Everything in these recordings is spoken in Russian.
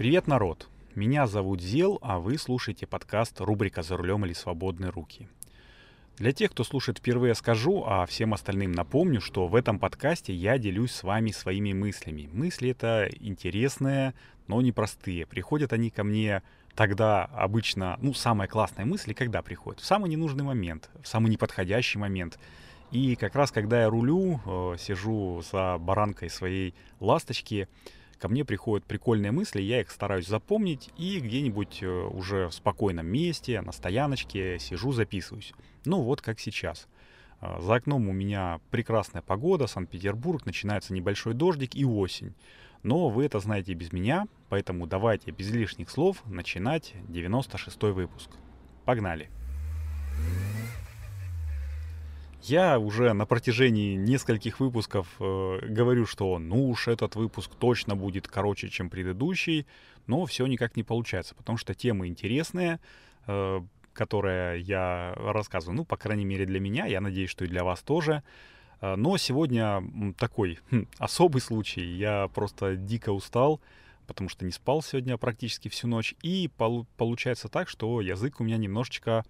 Привет, народ! Меня зовут Зел, а вы слушаете подкаст рубрика «За рулем или свободные руки». Для тех, кто слушает впервые, скажу, а всем остальным напомню, что в этом подкасте я делюсь с вами своими мыслями. Мысли это интересные, но непростые. Приходят они ко мне тогда обычно, ну, самая классная мысль, когда приходит? В самый ненужный момент, в самый неподходящий момент. И как раз когда я рулю, э, сижу за баранкой своей ласточки, ко мне приходят прикольные мысли, я их стараюсь запомнить и где-нибудь э, уже в спокойном месте, на стояночке сижу, записываюсь. Ну вот как сейчас. Э, за окном у меня прекрасная погода, Санкт-Петербург, начинается небольшой дождик и осень. Но вы это знаете без меня, поэтому давайте без лишних слов начинать 96 выпуск. Погнали! Я уже на протяжении нескольких выпусков э, говорю, что ну уж этот выпуск точно будет короче, чем предыдущий, но все никак не получается, потому что темы интересные, э, которые я рассказываю, ну, по крайней мере, для меня, я надеюсь, что и для вас тоже. Э, но сегодня такой хм, особый случай. Я просто дико устал, потому что не спал сегодня практически всю ночь. И пол- получается так, что язык у меня немножечко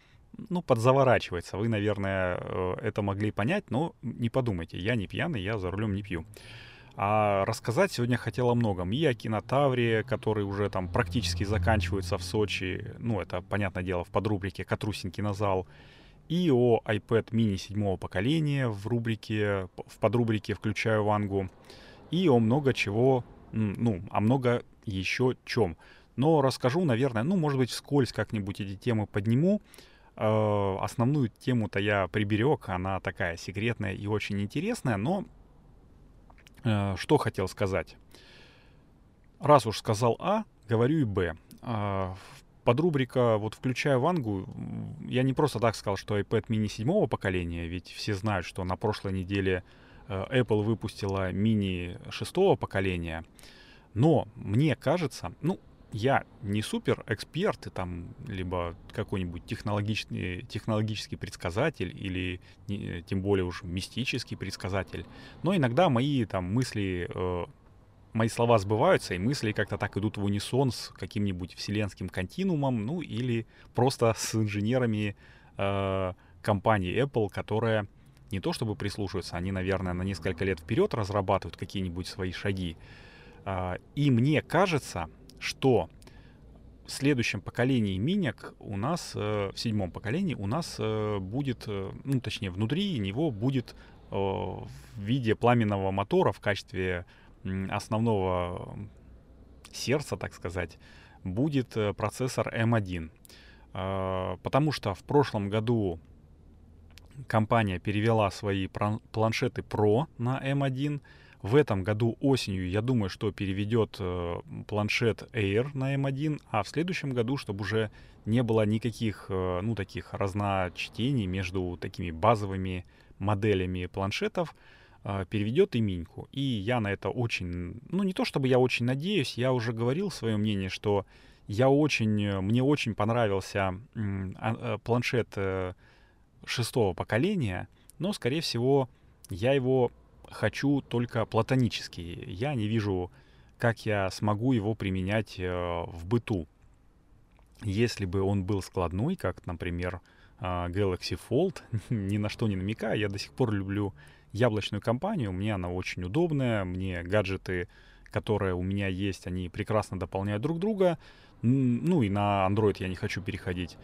ну, подзаворачивается. Вы, наверное, э, это могли понять, но не подумайте, я не пьяный, я за рулем не пью. А рассказать сегодня хотел о многом. И о кинотавре, который уже там практически заканчивается в Сочи. Ну, это, понятное дело, в подрубрике «Катрусин кинозал». И о iPad mini седьмого поколения в рубрике, в подрубрике «Включаю Вангу». И о много чего, ну, о много еще чем. Но расскажу, наверное, ну, может быть, вскользь как-нибудь эти темы подниму. Э, основную тему-то я приберег, она такая секретная и очень интересная, но э, что хотел сказать. Раз уж сказал А, говорю и Б. Э, подрубрика, вот включая Вангу, я не просто так сказал, что iPad mini седьмого поколения, ведь все знают, что на прошлой неделе э, Apple выпустила мини шестого поколения. Но мне кажется, ну, я не супер эксперт, там, либо какой-нибудь технологичный, технологический предсказатель, или не, тем более уж мистический предсказатель, но иногда мои там мысли, э, мои слова сбываются, и мысли как-то так идут в унисон с каким-нибудь вселенским континуумом, ну или просто с инженерами э, компании Apple, которая не то чтобы прислушиваются, они, наверное, на несколько лет вперед разрабатывают какие-нибудь свои шаги. Э, и мне кажется, что в следующем поколении миник у нас, э, в седьмом поколении у нас э, будет, э, ну точнее внутри него будет в виде пламенного мотора в качестве основного сердца, так сказать, будет процессор M1. Потому что в прошлом году компания перевела свои планшеты Pro на M1, в этом году осенью, я думаю, что переведет э, планшет Air на M1, а в следующем году, чтобы уже не было никаких, э, ну, таких разночтений между такими базовыми моделями планшетов, э, переведет и Миньку. И я на это очень, ну, не то чтобы я очень надеюсь, я уже говорил свое мнение, что я очень, мне очень понравился э, планшет э, шестого поколения, но, скорее всего, я его хочу только платонический. Я не вижу, как я смогу его применять э, в быту. Если бы он был складной, как, например, э, Galaxy Fold, ни на что не намекая, я до сих пор люблю яблочную компанию, мне она очень удобная, мне гаджеты, которые у меня есть, они прекрасно дополняют друг друга. Ну и на Android я не хочу переходить.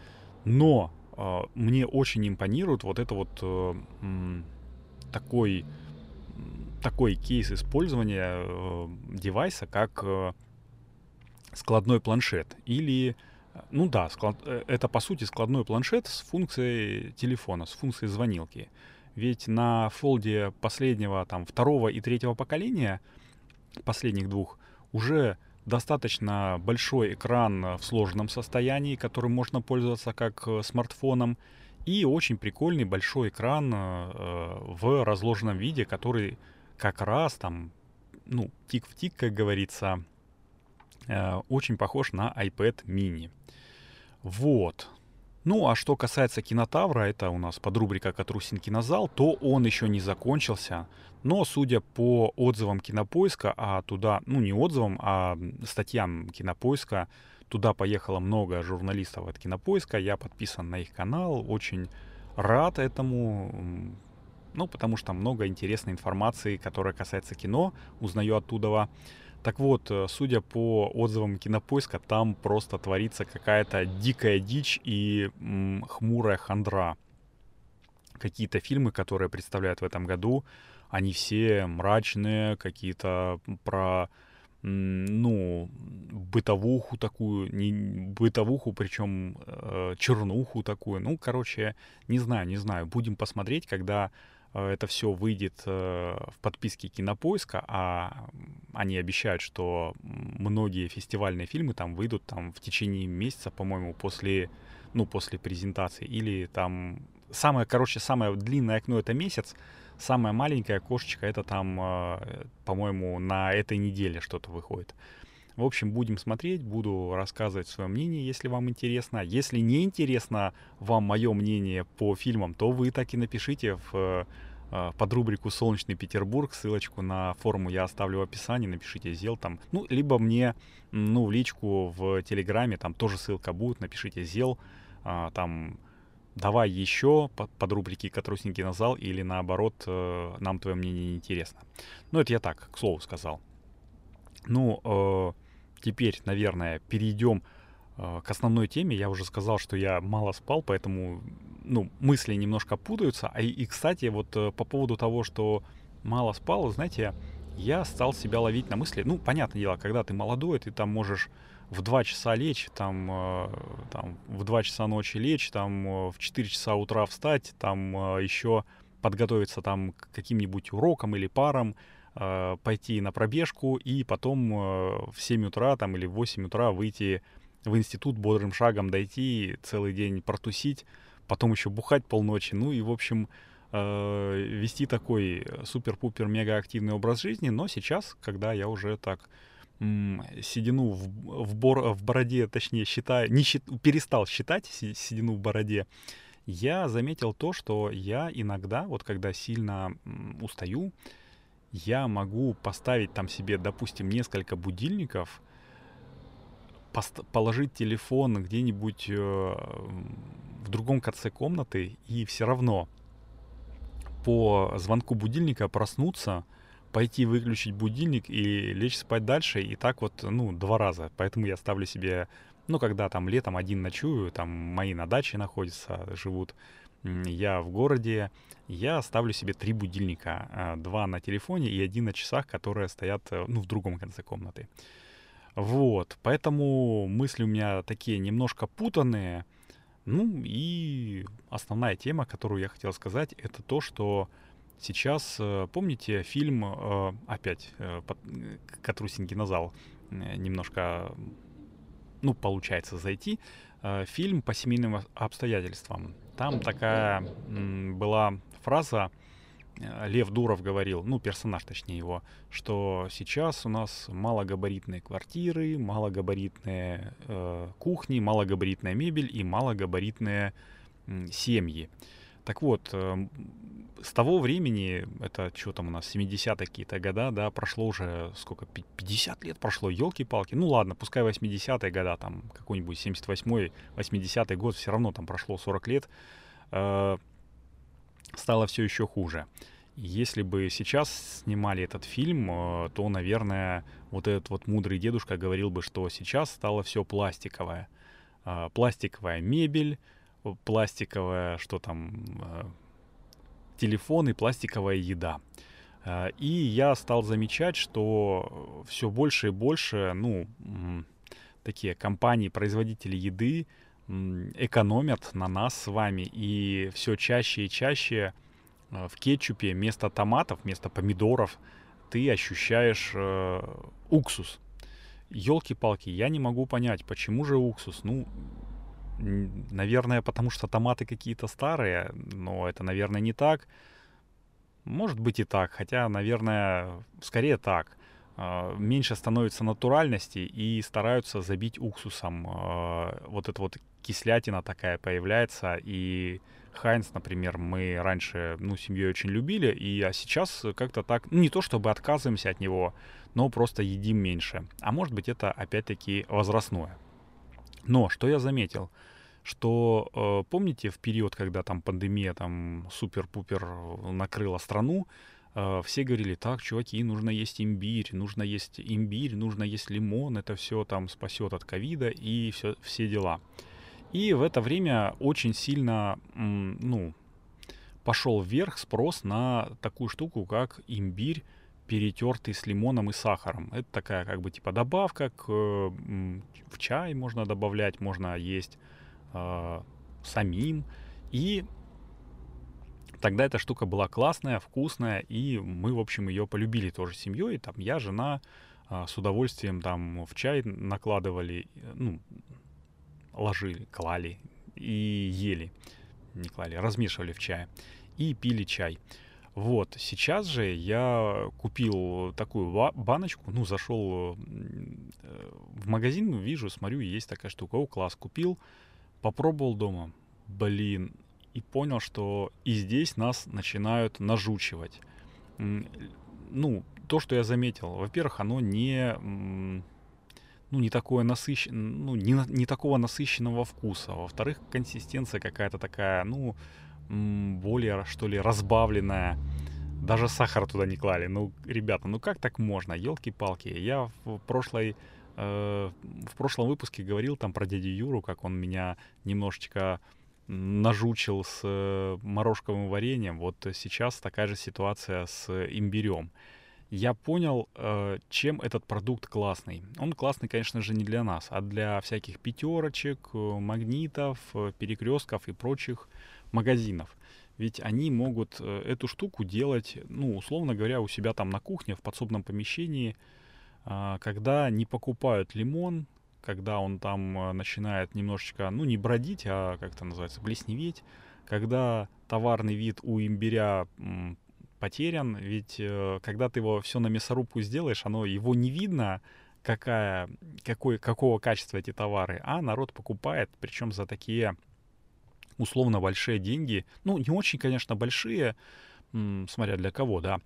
Но э, мне очень импонирует вот это вот э, такой такой кейс использования э, девайса, как э, складной планшет. Или, э, ну да, склад, э, это по сути складной планшет с функцией телефона, с функцией звонилки. Ведь на фолде последнего, там, второго и третьего поколения, последних двух, уже достаточно большой экран в сложенном состоянии, которым можно пользоваться как э, смартфоном, и очень прикольный большой экран э, в разложенном виде, который как раз там, ну, тик в тик, как говорится, э, очень похож на iPad mini. Вот. Ну, а что касается кинотавра, это у нас подрубрика «Катрусин кинозал», то он еще не закончился. Но, судя по отзывам Кинопоиска, а туда, ну не отзывам, а статьям Кинопоиска, туда поехало много журналистов от Кинопоиска, я подписан на их канал, очень рад этому, ну, потому что много интересной информации, которая касается кино, узнаю оттуда. Так вот, э, судя по отзывам Кинопоиска, там просто творится какая-то дикая дичь и м, хмурая хандра. Какие-то фильмы, которые представляют в этом году, они все мрачные, какие-то про ну, бытовуху такую, не бытовуху, причем э, чернуху такую. Ну, короче, не знаю, не знаю. Будем посмотреть, когда Э, это все выйдет э, в подписке Кинопоиска, а они обещают, что многие фестивальные фильмы там выйдут там в течение месяца, по-моему, после, ну, после презентации. Или там самое, короче, самое длинное окно это месяц, самое маленькое окошечко это там, э, по-моему, на этой неделе что-то выходит. В общем, будем смотреть, буду рассказывать свое мнение, если вам интересно. Если не интересно вам мое мнение по фильмам, то вы так и напишите в э, под рубрику «Солнечный Петербург». Ссылочку на форму я оставлю в описании. Напишите «Зел» там. Ну, либо мне, ну, в личку в Телеграме, там тоже ссылка будет. Напишите «Зел», а, там давай еще под, рубрики «Катрусенький назал» или наоборот, э, нам твое мнение не интересно. Ну, это я так, к слову сказал. Ну, э, теперь, наверное, перейдем э, к основной теме. Я уже сказал, что я мало спал, поэтому ну, мысли немножко путаются. А и, и, кстати, вот по поводу того, что мало спал, знаете, я стал себя ловить на мысли. Ну, понятное дело, когда ты молодой, ты там можешь в 2 часа лечь, там, э, там в 2 часа ночи лечь, там э, в 4 часа утра встать, там э, еще подготовиться там к каким-нибудь урокам или парам, пойти на пробежку и потом в 7 утра там, или в 8 утра выйти в институт бодрым шагом дойти, целый день протусить, потом еще бухать полночи, ну и, в общем, вести такой супер-пупер мега активный образ жизни, но сейчас, когда я уже так седину в, в, бор, в бороде, точнее, считаю, не счит, перестал считать седину в бороде, я заметил то, что я иногда, вот когда сильно устаю, я могу поставить там себе, допустим, несколько будильников, положить телефон где-нибудь э, в другом конце комнаты и все равно по звонку будильника проснуться, пойти выключить будильник и лечь спать дальше, и так вот, ну, два раза. Поэтому я ставлю себе, ну, когда там летом один ночую, там мои на даче находятся, живут, я в городе, я ставлю себе три будильника. А, два на телефоне и один на часах, которые стоят э, ну, в другом конце комнаты. Вот, поэтому мысли у меня такие немножко путанные. Ну и основная тема, которую я хотел сказать, это то, что сейчас, э, помните фильм, э, опять, который Сингинозал немножко, ну, получается зайти, фильм по семейным обстоятельствам. Там такая была фраза, э, Лев Дуров говорил, ну, персонаж, точнее его, что сейчас у нас малогабаритные квартиры, малогабаритные э, кухни, малогабаритная мебель и малогабаритные э, семьи. Так вот, э, с того времени, это что там у нас, 70-е какие-то года, да, прошло уже сколько, 50 лет прошло, елки-палки. Ну ладно, пускай 80-е года, там какой-нибудь 78-й, 80-й год, все равно там прошло 40 лет, э, стало все еще хуже. Если бы сейчас снимали этот фильм, э, то, наверное, вот этот вот мудрый дедушка говорил бы, что сейчас стало все пластиковое. Э, пластиковая мебель, пластиковая, что там, э, телефон и пластиковая еда. Э, и я стал замечать, что все больше и больше, ну, такие компании, производители еды экономят на нас с вами. И все чаще и чаще э, в кетчупе вместо томатов, вместо помидоров ты ощущаешь э, уксус. Елки-палки, я не могу понять, почему же уксус? Ну, Наверное, потому что томаты какие-то старые, но это, наверное, не так. Может быть и так, хотя, наверное, скорее так. А, меньше становится натуральности и стараются забить уксусом а, вот это вот кислятина такая появляется, и Хайнс, например, мы раньше, ну, семьей очень любили, и а сейчас как-то так, ну, не то чтобы отказываемся от него, но просто едим меньше. А может быть, это опять-таки возрастное. Но что я заметил, что э, помните в период, когда там пандемия там супер-пупер накрыла страну, э, все говорили, так, чуваки, нужно есть имбирь, нужно есть имбирь, нужно есть лимон, это все там спасет от ковида и все, все дела. И в это время очень сильно, ну, пошел вверх спрос на такую штуку, как имбирь, перетертый с лимоном и сахаром. Это такая как бы типа добавка к, в чай можно добавлять, можно есть э, самим. И тогда эта штука была классная, вкусная, и мы, в общем, ее полюбили тоже семьей. Там я, жена э, с удовольствием там в чай накладывали, ну, ложили, клали и ели. Не клали, размешивали в чае. И пили чай. Вот, сейчас же я купил такую баночку, ну, зашел э, в магазин, вижу, смотрю, есть такая штука, о, класс, купил, попробовал дома, блин, и понял, что и здесь нас начинают нажучивать. Ну, то, что я заметил, во-первых, оно не ну, не такое насыщенное, ну, не, не такого насыщенного вкуса. Во-вторых, консистенция какая-то такая, ну, более, что ли, разбавленная. Даже сахар туда не клали. Ну, ребята, ну как так можно? Елки-палки. Я в прошлой э, в прошлом выпуске говорил там про дядю Юру, как он меня немножечко нажучил с э, морожковым вареньем. Вот сейчас такая же ситуация с имбирем я понял, э, чем этот продукт классный. Он классный, конечно же, не для нас, а для всяких пятерочек, магнитов, перекрестков и прочих магазинов. Ведь они могут эту штуку делать, ну, условно говоря, у себя там на кухне, в подсобном помещении, а, когда не покупают лимон, когда он там начинает немножечко, ну, не бродить, а как это называется, блесневеть, когда товарный вид у имбиря потерян, ведь э, когда ты его все на мясорубку сделаешь, оно его не видно, какая, какой, какого качества эти товары, а народ покупает, причем за такие условно большие деньги, ну не очень, конечно, большие, смотря для кого, да,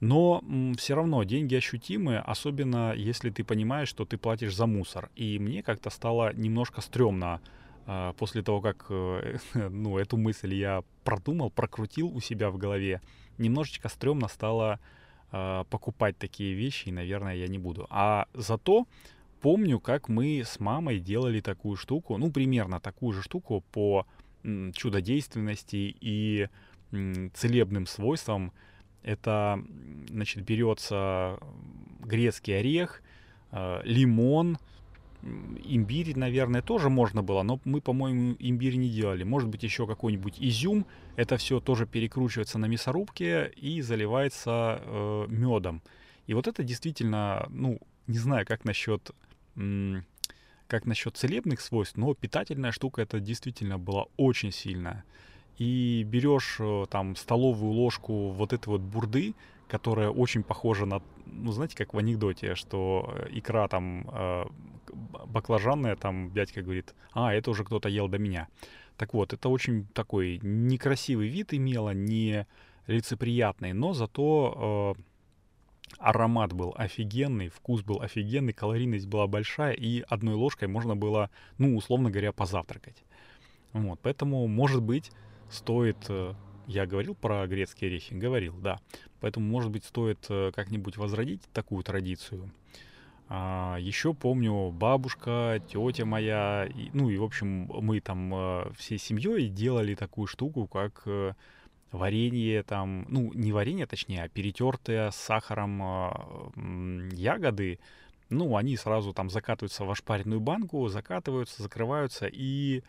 но все равно деньги ощутимые, особенно если ты понимаешь, что ты платишь за мусор. И мне как-то стало немножко стрёмно э, после того, как э, ну, эту мысль я продумал, прокрутил у себя в голове немножечко стрёмно стало э, покупать такие вещи, и, наверное, я не буду. А зато помню, как мы с мамой делали такую штуку, ну, примерно такую же штуку по чудодейственности и целебным свойствам. Это, значит, берется грецкий орех, э, лимон, имбирь, наверное, тоже можно было, но мы, по-моему, имбирь не делали. Может быть, еще какой-нибудь изюм. Это все тоже перекручивается на мясорубке и заливается э, медом. И вот это действительно, ну, не знаю, как насчет, как насчет целебных свойств, но питательная штука это действительно была очень сильная. И берешь э, там столовую ложку вот этой вот бурды, которая очень похожа на, ну, знаете, как в анекдоте, что э, икра там э, баклажанная, там дядька говорит, а, это уже кто-то ел до меня. Так вот, это очень такой некрасивый вид имело, не лицеприятный, но зато э, аромат был офигенный, вкус был офигенный, калорийность была большая, и одной ложкой можно было, ну, условно говоря, позавтракать. Вот, поэтому, может быть, стоит... Э, я говорил про грецкие орехи? Говорил, да. Поэтому, может быть, стоит э, как-нибудь возродить такую традицию. А, еще помню, бабушка, тетя моя, и, ну и, в общем, мы там э, всей семьей делали такую штуку, как варенье там, ну, не варенье, точнее, а перетертые с сахаром э, ягоды. Ну, они сразу там закатываются в ошпаренную банку, закатываются, закрываются, и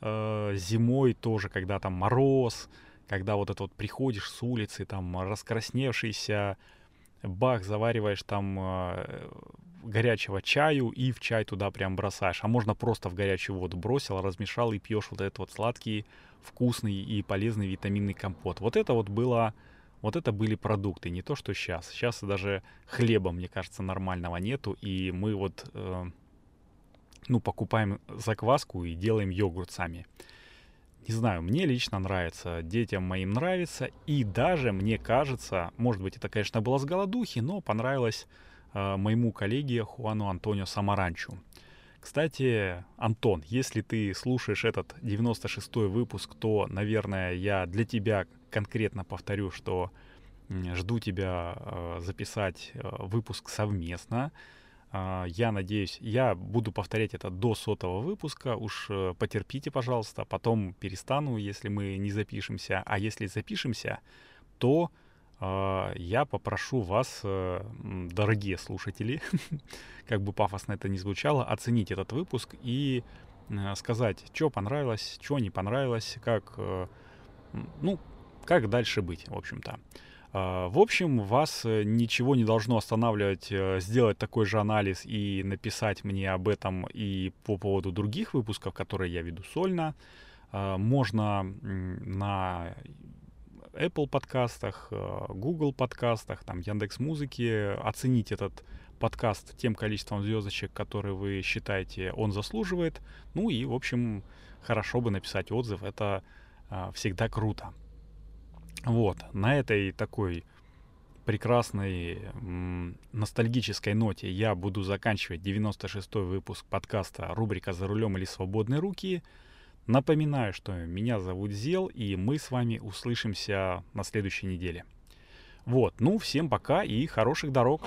э, зимой тоже, когда там мороз, когда вот это вот приходишь с улицы, там раскрасневшийся, бах, завариваешь там э, горячего чаю и в чай туда прям бросаешь. А можно просто в горячую воду бросил, размешал и пьешь вот этот вот сладкий, вкусный и полезный витаминный компот. Вот это вот было, вот это были продукты, не то что сейчас. Сейчас даже хлеба, мне кажется, нормального нету, и мы вот э, ну, покупаем закваску и делаем йогурт сами. Не знаю, мне лично нравится, детям моим нравится, и даже мне кажется, может быть, это, конечно, было с голодухи, но понравилось э, моему коллеге Хуану Антонио Самаранчу. Кстати, Антон, если ты слушаешь этот 96-й выпуск, то, наверное, я для тебя конкретно повторю, что жду тебя э, записать э, выпуск совместно. А, я надеюсь, я буду повторять это до сотого выпуска. Уж э, потерпите, пожалуйста. Потом перестану, если мы не запишемся. А если запишемся, то э, я попрошу вас, э, дорогие слушатели, как бы пафосно это ни звучало, оценить этот выпуск и э, сказать, что понравилось, что не понравилось, как, ну, как дальше быть, в общем-то. А, в общем, вас э, ничего не должно останавливать э, сделать такой же анализ и написать мне об этом и по поводу других выпусков, которые я веду сольно. А, можно на Apple подкастах, э, Google подкастах, там Яндекс Музыки оценить этот подкаст тем количеством звездочек, которые вы считаете он заслуживает. Ну и, в общем, хорошо бы написать отзыв. Это а, всегда круто. Вот, на этой такой прекрасной м- ностальгической ноте я буду заканчивать 96-й выпуск подкаста рубрика «За рулем или свободные руки». Напоминаю, что меня зовут Зел, и мы с вами услышимся на следующей неделе. Вот, ну, всем пока и хороших дорог!